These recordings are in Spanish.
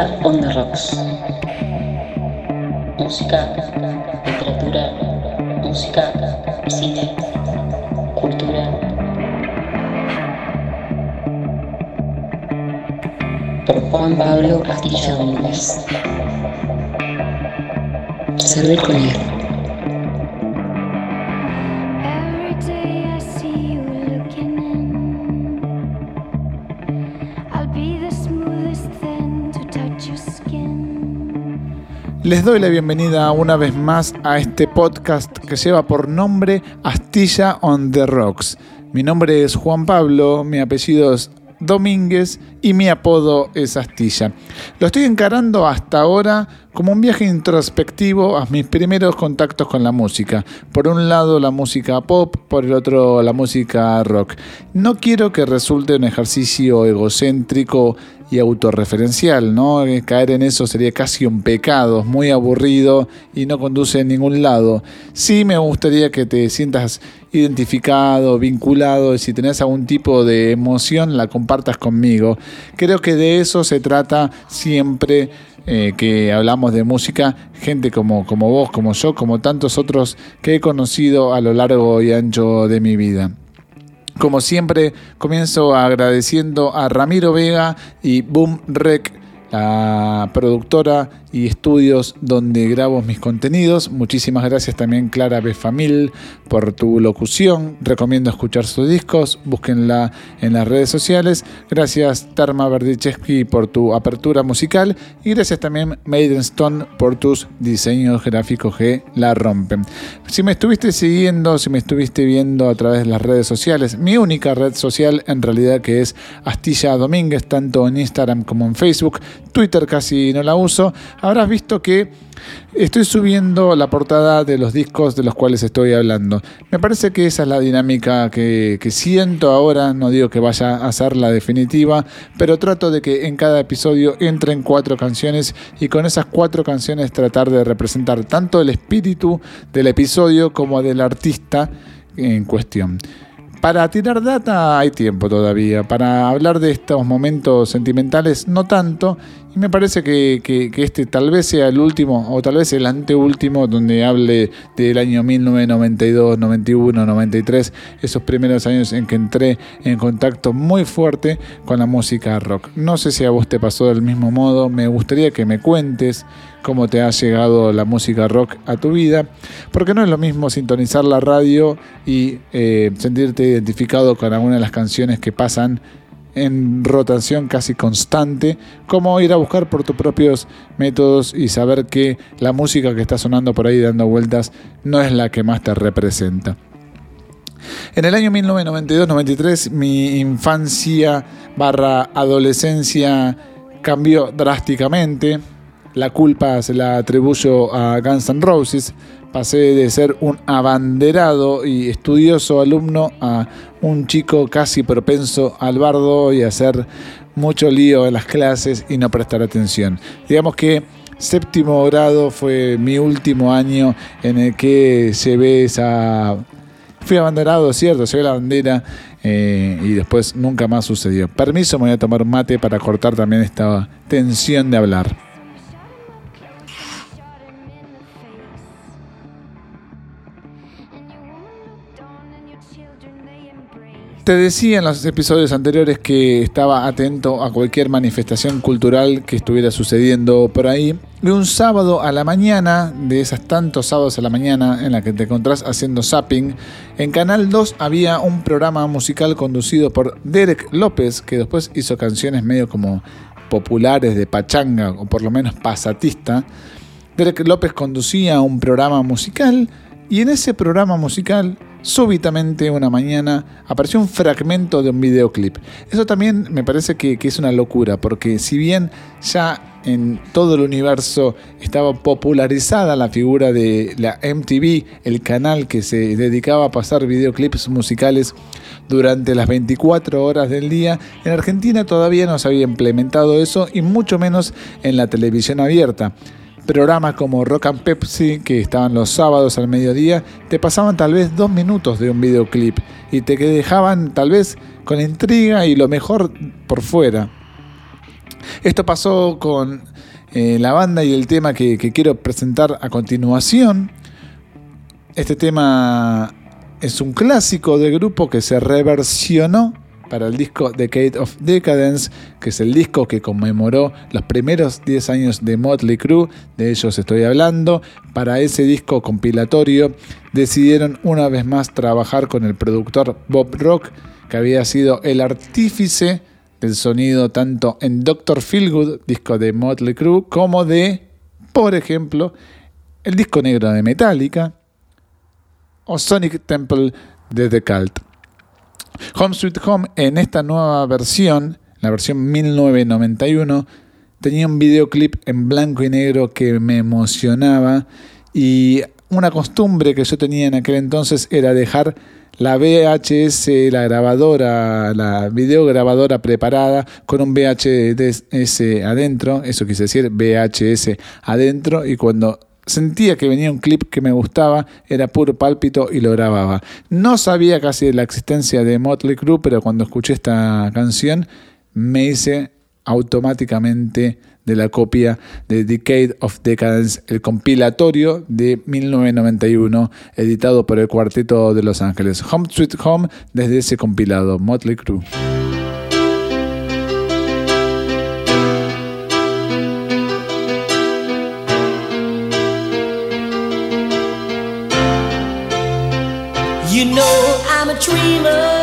Astilla on the Rocks. Música, literatura, música, cine, cultura. Por Juan Pablo Astilla Domínguez. Servir con él. Les doy la bienvenida una vez más a este podcast que lleva por nombre Astilla on the Rocks. Mi nombre es Juan Pablo, mi apellido es Domínguez y mi apodo es Astilla. Lo estoy encarando hasta ahora como un viaje introspectivo a mis primeros contactos con la música. Por un lado la música pop, por el otro la música rock. No quiero que resulte un ejercicio egocéntrico y autorreferencial, ¿no? Eh, Caer en eso sería casi un pecado, muy aburrido y no conduce a ningún lado. Sí me gustaría que te sientas identificado, vinculado, y si tenés algún tipo de emoción la compartas conmigo. Creo que de eso se trata siempre eh, que hablamos de música, gente como, como vos, como yo, como tantos otros que he conocido a lo largo y ancho de mi vida. Como siempre, comienzo agradeciendo a Ramiro Vega y Boom Rec, la productora y estudios donde grabo mis contenidos. Muchísimas gracias también Clara Befamil por tu locución. Recomiendo escuchar sus discos, búsquenla en las redes sociales. Gracias Tarma Verdichevsky por tu apertura musical y gracias también Maiden Stone por tus diseños gráficos que la rompen. Si me estuviste siguiendo, si me estuviste viendo a través de las redes sociales, mi única red social en realidad que es Astilla Domínguez, tanto en Instagram como en Facebook, Twitter casi no la uso, habrás visto que estoy subiendo la portada de los discos de los cuales estoy hablando. Me parece que esa es la dinámica que, que siento ahora, no digo que vaya a ser la definitiva, pero trato de que en cada episodio entren cuatro canciones y con esas cuatro canciones tratar de representar tanto el espíritu del episodio como del artista en cuestión. Para tirar data hay tiempo todavía, para hablar de estos momentos sentimentales no tanto, y me parece que, este tal vez sea el último o tal vez el anteúltimo donde hable del año 1992, 91, 93, esos primeros años en que entré en contacto muy fuerte con la música rock. No sé si a vos te pasó del mismo modo, me gustaría que me cuentes cómo te ha llegado la música rock a tu vida, porque no es lo mismo sintonizar la radio y eh, sentirte identificado con alguna de las canciones que pasan en rotación casi constante, como ir a buscar por tus propios métodos y saber que la música que está sonando por ahí dando vueltas no es la que más te representa. En el año 1992-93 mi infancia barra adolescencia cambió drásticamente. La culpa se la atribuyo a Guns N' Roses. Pasé de ser un abanderado y estudioso alumno a un chico casi propenso al bardo y a hacer mucho lío en las clases y no prestar atención. Digamos que séptimo grado fue mi último año en el que llevé esa Fui abanderado, cierto, llevé la bandera eh, y después nunca más sucedió. Permiso, me voy a tomar mate para cortar también esta tensión de hablar. Te decía en los episodios anteriores que estaba atento a cualquier manifestación cultural que estuviera sucediendo por ahí. Y un sábado a la mañana, de esas tantos sábados a la mañana en la que te encontrás haciendo zapping, en Canal 2 había un programa musical conducido por Derek López, que después hizo canciones medio como populares de pachanga, o por lo menos pasatista. Derek López conducía un programa musical y en ese programa musical, súbitamente una mañana, apareció un fragmento de un videoclip. Eso también me parece que, es una locura, porque si bien ya en todo el universo estaba popularizada la figura de la MTV, el canal que se dedicaba a pasar videoclips musicales durante las 24 horas del día, en Argentina todavía no se había implementado eso y mucho menos en la televisión abierta programas como Rock and Pepsi, que estaban los sábados al mediodía, te pasaban tal vez dos minutos de un videoclip y te dejaban tal vez con intriga y lo mejor por fuera. Esto pasó con eh, la banda y el tema que, que quiero presentar a continuación. Este tema es un clásico del grupo que se reversionó para el disco Decade of Decadence, que es el disco que conmemoró los primeros 10 años de Motley Crue, de ellos estoy hablando. Para ese disco compilatorio decidieron una vez más trabajar con el productor Bob Rock, que había sido el artífice del sonido tanto en Doctor Feelgood, disco de Motley Crue, como de, por ejemplo, el disco negro de Metallica o Sonic Temple de The Cult. Home Sweet Home en esta nueva versión, la versión 1991, tenía un videoclip en blanco y negro que me emocionaba y una costumbre que yo tenía en aquel entonces era dejar la VHS, la grabadora, la videograbadora preparada con un VHS adentro, eso quise decir, VHS adentro, y cuando sentía que venía un clip que me gustaba, era puro pálpito y lo grababa. No sabía casi de la existencia de Motley Crue, pero cuando escuché esta canción me hice automáticamente de la copia de Decade of Decadence, el compilatorio de 1991, editado por el Cuarteto de Los Ángeles. Home Sweet Home desde ese compilado, Motley Crue. You know I'm a dreamer,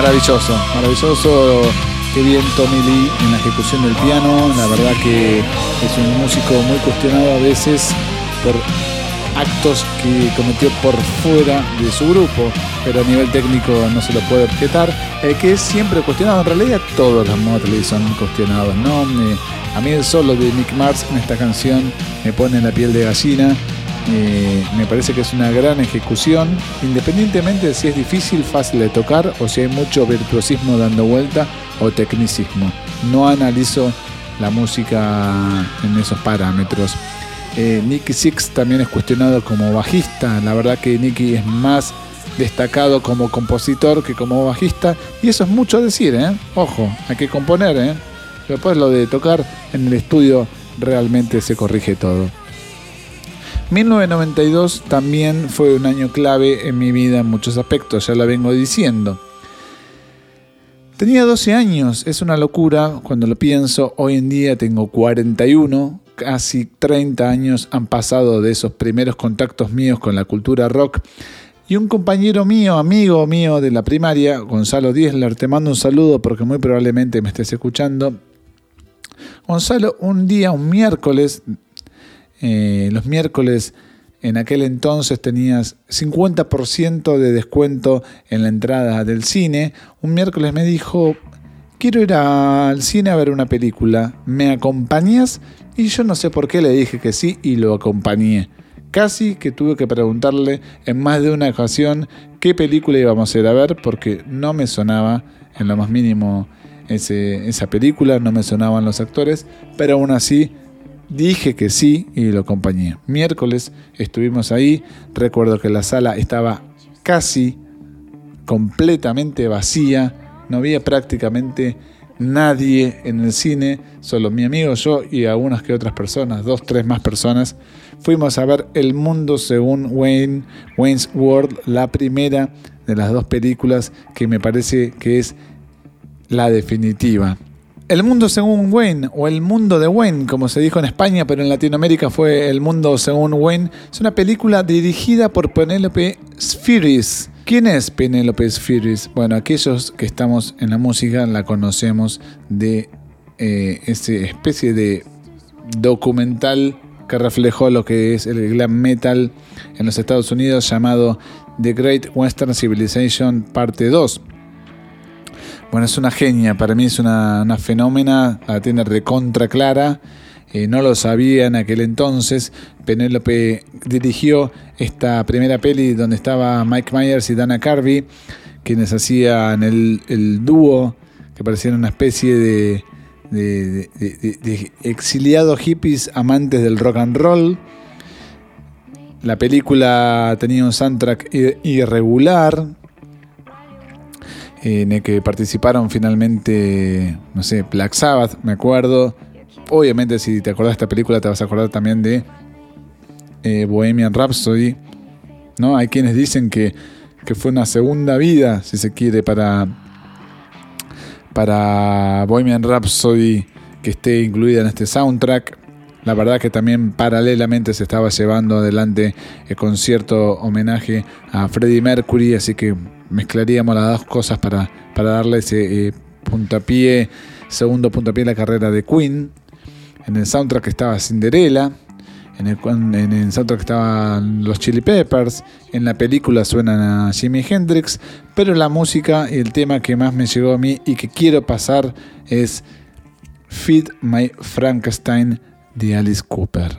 Maravilloso, maravilloso. Qué bien Tommy Lee en la ejecución del piano. La verdad que es un músico muy cuestionado a veces por actos que cometió por fuera de su grupo, pero a nivel técnico no se lo puede objetar. Que es siempre cuestionado, en realidad todos los Motley son cuestionados, ¿no? A mí el solo de Nick Mars en esta canción me pone la piel de gallina. Eh, me parece que es una gran ejecución, independientemente de si es difícil, fácil de tocar o si hay mucho virtuosismo dando vuelta o tecnicismo. No analizo la música en esos parámetros. Eh, Nicky Six también es cuestionado como bajista. La verdad que Nicky es más destacado como compositor que como bajista. Y eso es mucho decir, ¿eh? Ojo, hay que componer, ¿eh? Después lo de tocar en el estudio realmente se corrige todo. 1992 también fue un año clave en mi vida en muchos aspectos, ya lo vengo diciendo. Tenía 12 años, es una locura cuando lo pienso, hoy en día tengo 41, casi 30 años han pasado de esos primeros contactos míos con la cultura rock Y un compañero mío, amigo mío de la primaria, Gonzalo Diesler, te mando un saludo porque muy probablemente me estés escuchando. Gonzalo, un día, un miércoles, eh, los miércoles en aquel entonces tenías 50% de descuento en la entrada del cine. Un miércoles me dijo, quiero ir al cine a ver una película, ¿me acompañas? Y yo no sé por qué le dije que sí y lo acompañé. Casi que tuve que preguntarle en más de una ocasión qué película íbamos a ir a ver porque no me sonaba en lo más mínimo esa película, no me sonaban los actores, pero aún así dije que sí y lo acompañé. Miércoles estuvimos ahí, recuerdo que la sala estaba casi completamente vacía, no había prácticamente nadie en el cine, solo mi amigo, yo y algunas que otras personas, dos, tres más personas. Fuimos a ver El Mundo según Wayne, Wayne's World, la primera de las dos películas que me parece que es la definitiva. El mundo según Wayne, o el mundo de Wayne, como se dijo en España, pero en Latinoamérica fue El mundo según Wayne, es una película dirigida por Penélope Spheris. ¿Quién es Penélope Spheris? Bueno, aquellos que estamos en la música la conocemos de eh, esa especie de documental que reflejó lo que es el glam metal en los Estados Unidos llamado The Great Western Civilization Parte 2. Bueno, es una genia, para mí es una, una fenómena, la tiene recontra clara. No lo sabía en aquel entonces. Penélope dirigió esta primera peli donde estaba Mike Myers y Dana Carvey, quienes hacían el, el dúo, que parecían una especie de, de, de, de, exiliados hippies amantes del rock and roll. La película tenía un soundtrack irregular, en el que participaron finalmente, no sé, Black Sabbath, me acuerdo. Obviamente, si te acordás de esta película, te vas a acordar también de eh, Bohemian Rhapsody. ¿no? Hay quienes dicen que, que, fue una segunda vida, si se quiere, para, para Bohemian Rhapsody que esté incluida en este soundtrack. La verdad que también paralelamente se estaba llevando adelante el concierto homenaje a Freddie Mercury, así que mezclaríamos las dos cosas para, para darle ese eh, puntapié, segundo puntapié a la carrera de Queen. En el soundtrack estaba Cinderella, en el, en el soundtrack estaban los Chili Peppers, en la película suenan a Jimi Hendrix, pero la música y el tema que más me llegó a mí y que quiero pasar es Feed My Frankenstein de Alice Cooper.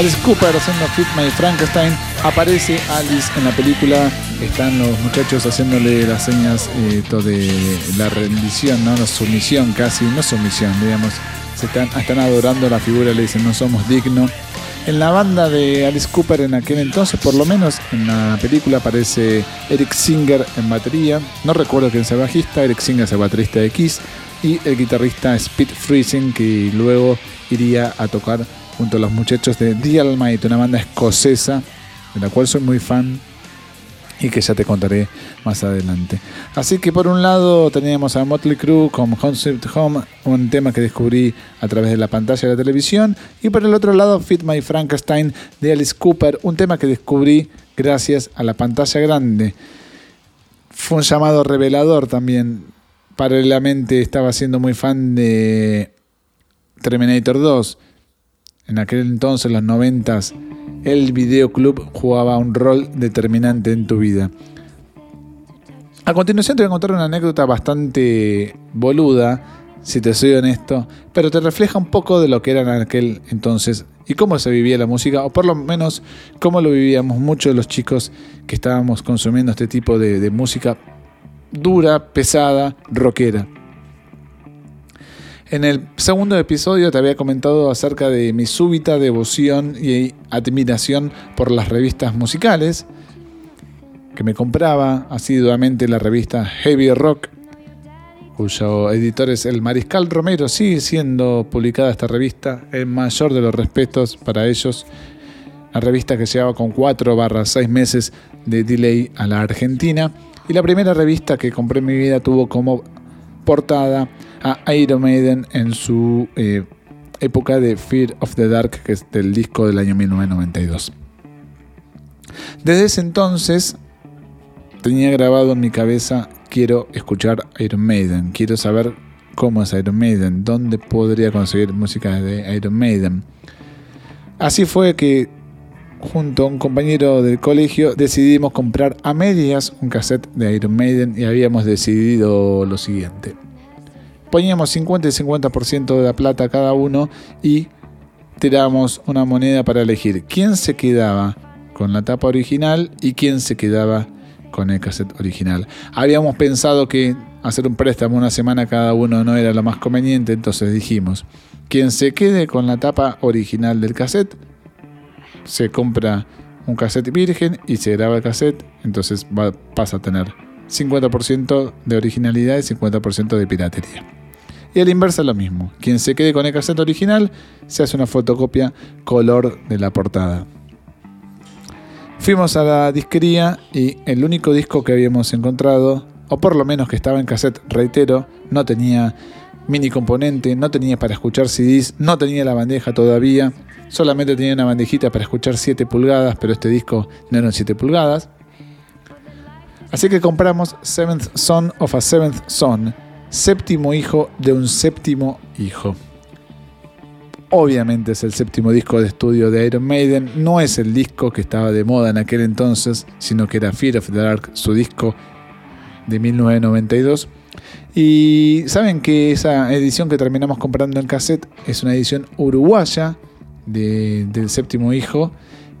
Alice Cooper haciendo Fit My Frankenstein. Aparece Alice en la película. Están los muchachos haciéndole las señas eh, de la rendición, ¿no? La sumisión casi, no sumisión, digamos. Se están, están adorando la figura, le dicen no somos dignos. En la banda de Alice Cooper en aquel entonces, por lo menos en la película aparece Eric Singer en batería. No recuerdo quién es el bajista, Eric Singer es el baterista de Kiss y el guitarrista Speed Freezing que luego iría a tocar junto a los muchachos de The Almighty, una banda escocesa de la cual soy muy fan y que ya te contaré más adelante. Así que por un lado teníamos a Motley Crue con Concept Home, un tema que descubrí a través de la pantalla de la televisión, y por el otro lado Fit My Frankenstein de Alice Cooper, un tema que descubrí gracias a la pantalla grande. Fue un llamado revelador también. Paralelamente estaba siendo muy fan de Terminator 2. En aquel entonces, los noventas, el videoclub jugaba un rol determinante en tu vida. A continuación te voy a contar una anécdota bastante boluda, si te soy honesto, pero te refleja un poco de lo que era en aquel entonces y cómo se vivía la música, o por lo menos cómo lo vivíamos muchos de los chicos que estábamos consumiendo este tipo de, de música dura, pesada, rockera. En el segundo episodio te había comentado acerca de mi súbita devoción y admiración por las revistas musicales, que me compraba asiduamente la revista Heavy Rock, cuyo editor es el Mariscal Romero. Sigue siendo publicada esta revista, el mayor de los respetos para ellos. La revista que llevaba con 4 barra 6 meses de delay a la Argentina. Y la primera revista que compré en mi vida tuvo como portada a Iron Maiden en su eh, época de Fear of the Dark, que es del disco del año 1992. Desde ese entonces tenía grabado en mi cabeza, quiero escuchar Iron Maiden, quiero saber cómo es Iron Maiden, dónde podría conseguir música de Iron Maiden. Así fue que junto a un compañero del colegio decidimos comprar a medias un cassette de Iron Maiden y habíamos decidido lo siguiente. Poníamos 50 y 50% de la plata cada uno y tirábamos una moneda para elegir quién se quedaba con la tapa original y quién se quedaba con el cassette original. Habíamos pensado que hacer un préstamo una semana cada uno no era lo más conveniente, entonces dijimos, quien se quede con la tapa original del cassette, se compra un cassette virgen y se graba el cassette, entonces va, pasa a tener 50% de originalidad y 50% de piratería. Y a la inversa lo mismo. Quien se quede con el cassette original se hace una fotocopia color de la portada. Fuimos a la disquería y el único disco que habíamos encontrado, o por lo menos que estaba en cassette, reitero, no tenía mini componente, no tenía para escuchar CDs, no tenía la bandeja todavía, solamente tenía una bandejita para escuchar 7 pulgadas, pero este disco no eran 7 pulgadas. Así que compramos Seventh Son of a Seventh Son, séptimo hijo de un séptimo hijo. Obviamente es el séptimo disco de estudio de Iron Maiden, no es el disco que estaba de moda en aquel entonces, sino que era Fear of the Dark, su disco de 1992. Y saben que esa edición que terminamos comprando en cassette es una edición uruguaya de- del séptimo hijo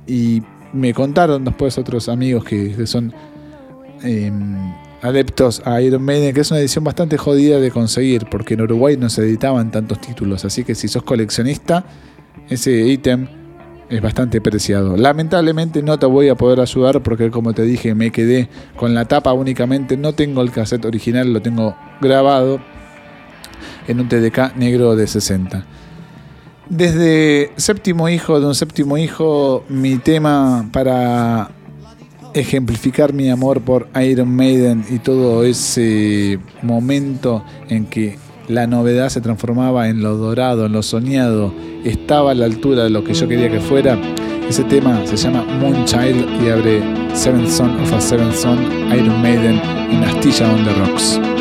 y me contaron después otros amigos que, son eh, adeptos a Iron Maiden que es una edición bastante jodida de conseguir porque en Uruguay no se editaban tantos títulos así que si sos coleccionista ese ítem es bastante preciado. Lamentablemente no te voy a poder ayudar porque como te dije me quedé con la tapa únicamente, no tengo el cassette original, lo tengo grabado en un TDK negro de 60. Desde séptimo hijo de un séptimo hijo, mi tema para ejemplificar mi amor por Iron Maiden y todo ese momento en que la novedad se transformaba en lo dorado, en lo soñado, estaba a la altura de lo que yo quería que fuera. Ese tema se llama Moonchild y abre Seventh Son of a Seventh Son, Iron Maiden en Astilla on the Rocks.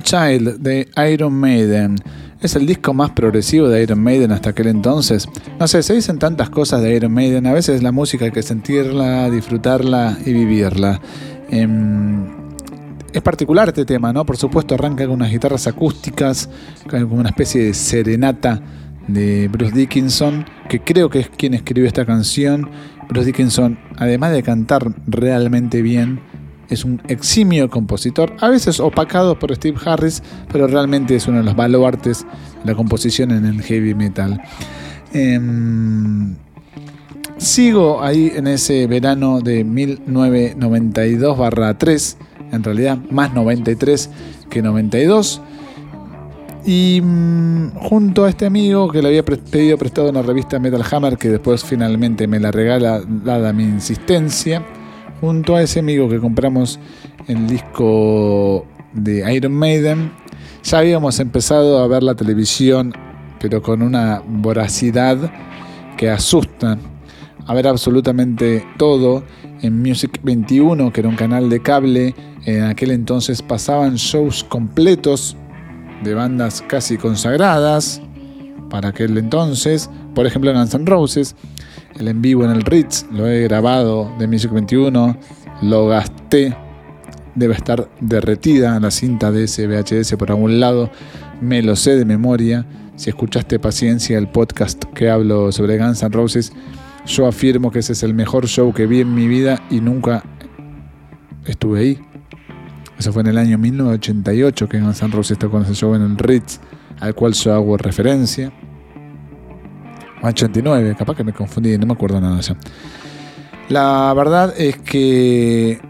Moonchild de Iron Maiden. Es el disco más progresivo de Iron Maiden hasta aquel entonces. No sé, se dicen tantas cosas de Iron Maiden. A veces la música hay que sentirla, disfrutarla y vivirla. Em, es particular este tema, ¿no? Por supuesto, arranca con unas guitarras acústicas, con una especie de serenata de Bruce Dickinson, que creo que es quien escribió esta canción. Bruce Dickinson, además de cantar realmente bien, es un eximio compositor, a veces opacado por Steve Harris, pero realmente es uno de los baluartes de la composición en el heavy metal. Em, sigo ahí en ese verano de 1992-3, en realidad más 93 que 92. Y mm, junto a este amigo que le había pedido prestado una revista Metal Hammer, que después finalmente me la regala dada mi insistencia, junto a ese amigo que compramos el disco de Iron Maiden, ya habíamos empezado a ver la televisión, pero con una voracidad que asusta. A ver absolutamente todo en Music 21, que era un canal de cable. En aquel entonces pasaban shows completos de bandas casi consagradas para aquel entonces. Por ejemplo, Guns N' Roses el en vivo en el Ritz, lo he grabado de Music 21, lo gasté, debe estar derretida la cinta de ese VHS por algún lado, me lo sé de memoria. Si escuchaste Paciencia, el podcast que hablo sobre Guns N' Roses, yo afirmo que ese es el mejor show que vi en mi vida y nunca estuve ahí. Eso fue en el año 1988 que Guns N' Roses tocó ese show en el Ritz, al cual yo hago referencia. 89, capaz que me confundí, no me acuerdo nada. La verdad es que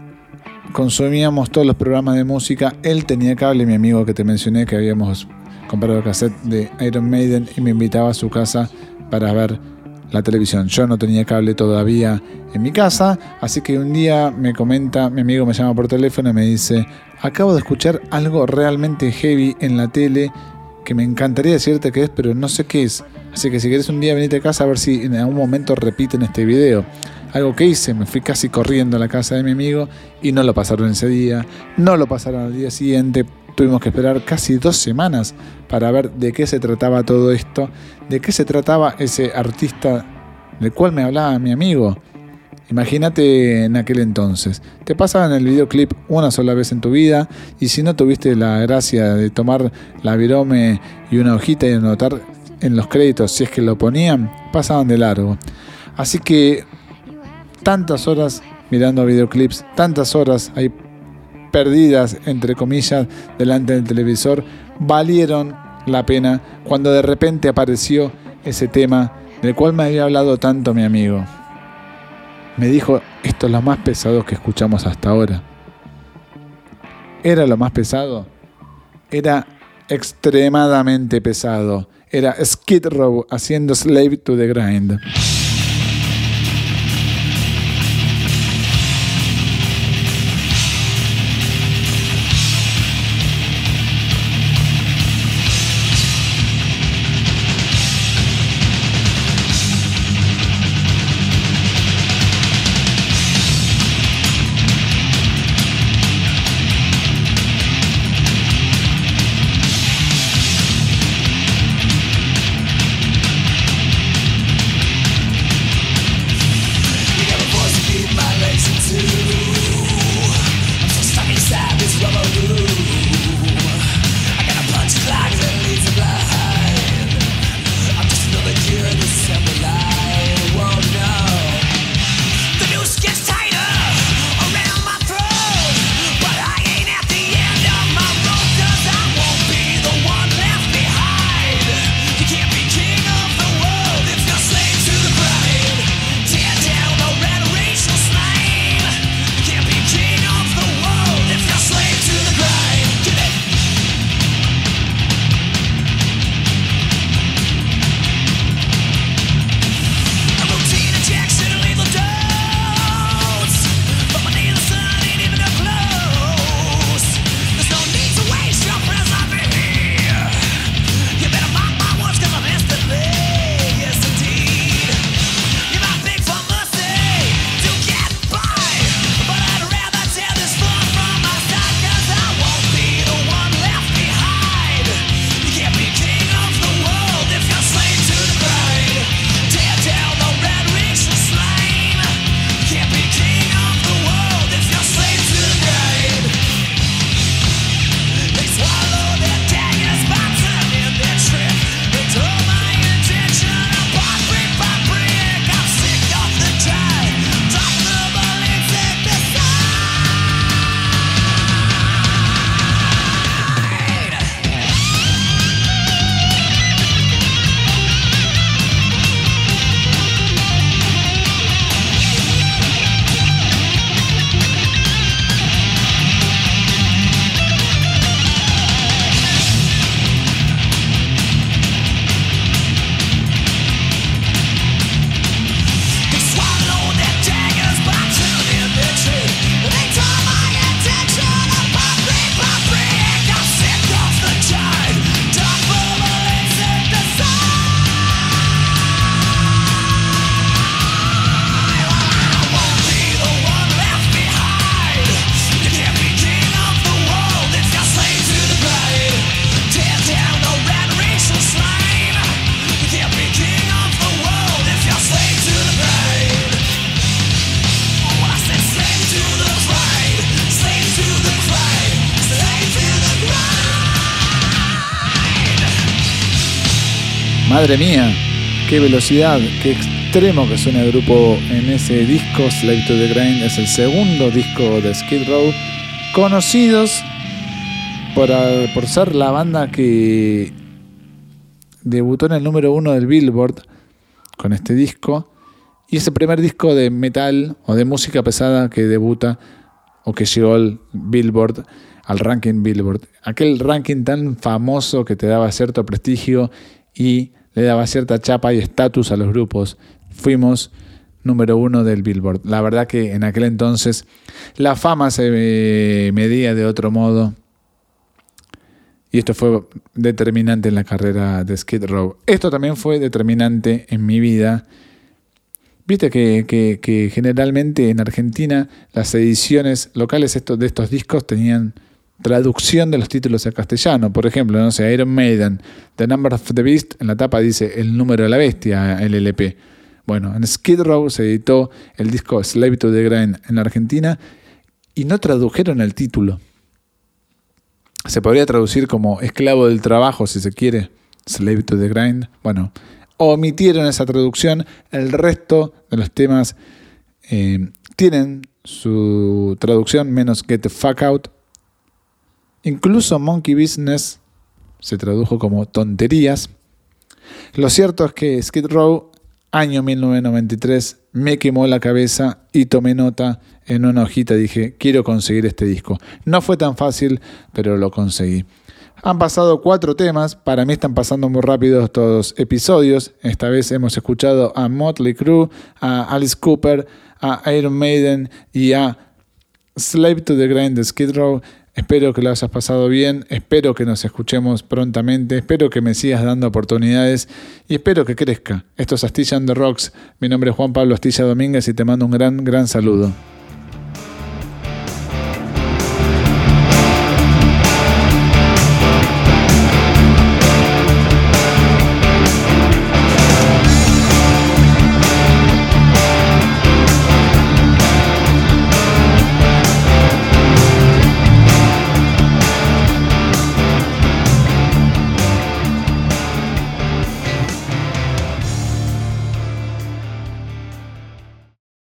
consumíamos todos los programas de música. Él tenía cable, mi amigo que te mencioné, que habíamos comprado cassette de Iron Maiden y me invitaba a su casa para ver la televisión. Yo no tenía cable todavía en mi casa, así que un día me comenta, mi amigo me llama por teléfono y me dice, acabo de escuchar algo realmente heavy en la tele que me encantaría decirte qué es, pero no sé qué es. Así que si querés un día venite a casa a ver si en algún momento repiten este video. Algo que hice, me fui casi corriendo a la casa de mi amigo y no lo pasaron ese día, no lo pasaron al día siguiente. Tuvimos que esperar casi dos semanas para ver de qué se trataba todo esto, de qué se trataba ese artista del cual me hablaba mi amigo. Imagínate en aquel entonces. Te pasaban el videoclip una sola vez en tu vida y si no tuviste la gracia de tomar la virome y una hojita y anotar en los créditos, si es que lo ponían, pasaban de largo. Así que tantas horas mirando videoclips, tantas horas ahí perdidas, entre comillas, delante del televisor, valieron la pena cuando de repente apareció ese tema del cual me había hablado tanto mi amigo. Me dijo, esto es lo más pesado que escuchamos hasta ahora. ¿Era lo más pesado? Era extremadamente pesado era Skid Row haciendo Slave to the Grind. Madre qué velocidad, qué extremo que suena el grupo en ese disco. Slave to the Grind es el segundo disco de Skid Row. Conocidos por, por ser la banda que debutó en el número uno del Billboard con este disco. Y es el primer disco de metal o de música pesada que debuta o que llegó al Billboard, al ranking Billboard. Aquel ranking tan famoso que te daba cierto prestigio y le daba cierta chapa y estatus a los grupos. Fuimos número uno del Billboard. La verdad que en aquel entonces la fama se medía de otro modo. Y esto fue determinante en la carrera de Skid Row. Esto también fue determinante en mi vida. Viste que, generalmente en Argentina las ediciones locales de estos discos tenían traducción de los títulos a castellano. Por ejemplo, no sé, Iron Maiden, The Number of the Beast, en la tapa dice El número de la bestia, el LP. Bueno, en Skid Row se editó el disco Slave to the Grind en Argentina y no tradujeron el título. Se podría traducir como esclavo del trabajo, si se quiere, Slave to the Grind. Bueno, omitieron esa traducción. El resto de los temas eh, tienen su traducción menos Get the Fuck Out Incluso Monkey Business se tradujo como tonterías. Lo cierto es que Skid Row, año 1993, me quemó la cabeza y tomé nota en una hojita. Dije, quiero conseguir este disco. No fue tan fácil, pero lo conseguí. Han pasado cuatro temas, para mí están pasando muy rápido estos episodios. Esta vez hemos escuchado a Motley Crue, a Alice Cooper, a Iron Maiden y a Slave to the Grind de Skid Row. Espero que lo hayas pasado bien, espero que nos escuchemos prontamente, espero que me sigas dando oportunidades y espero que crezca. Esto es Astilla on the Rocks. Mi nombre es Juan Pablo Astilla Domínguez y te mando un gran, gran saludo.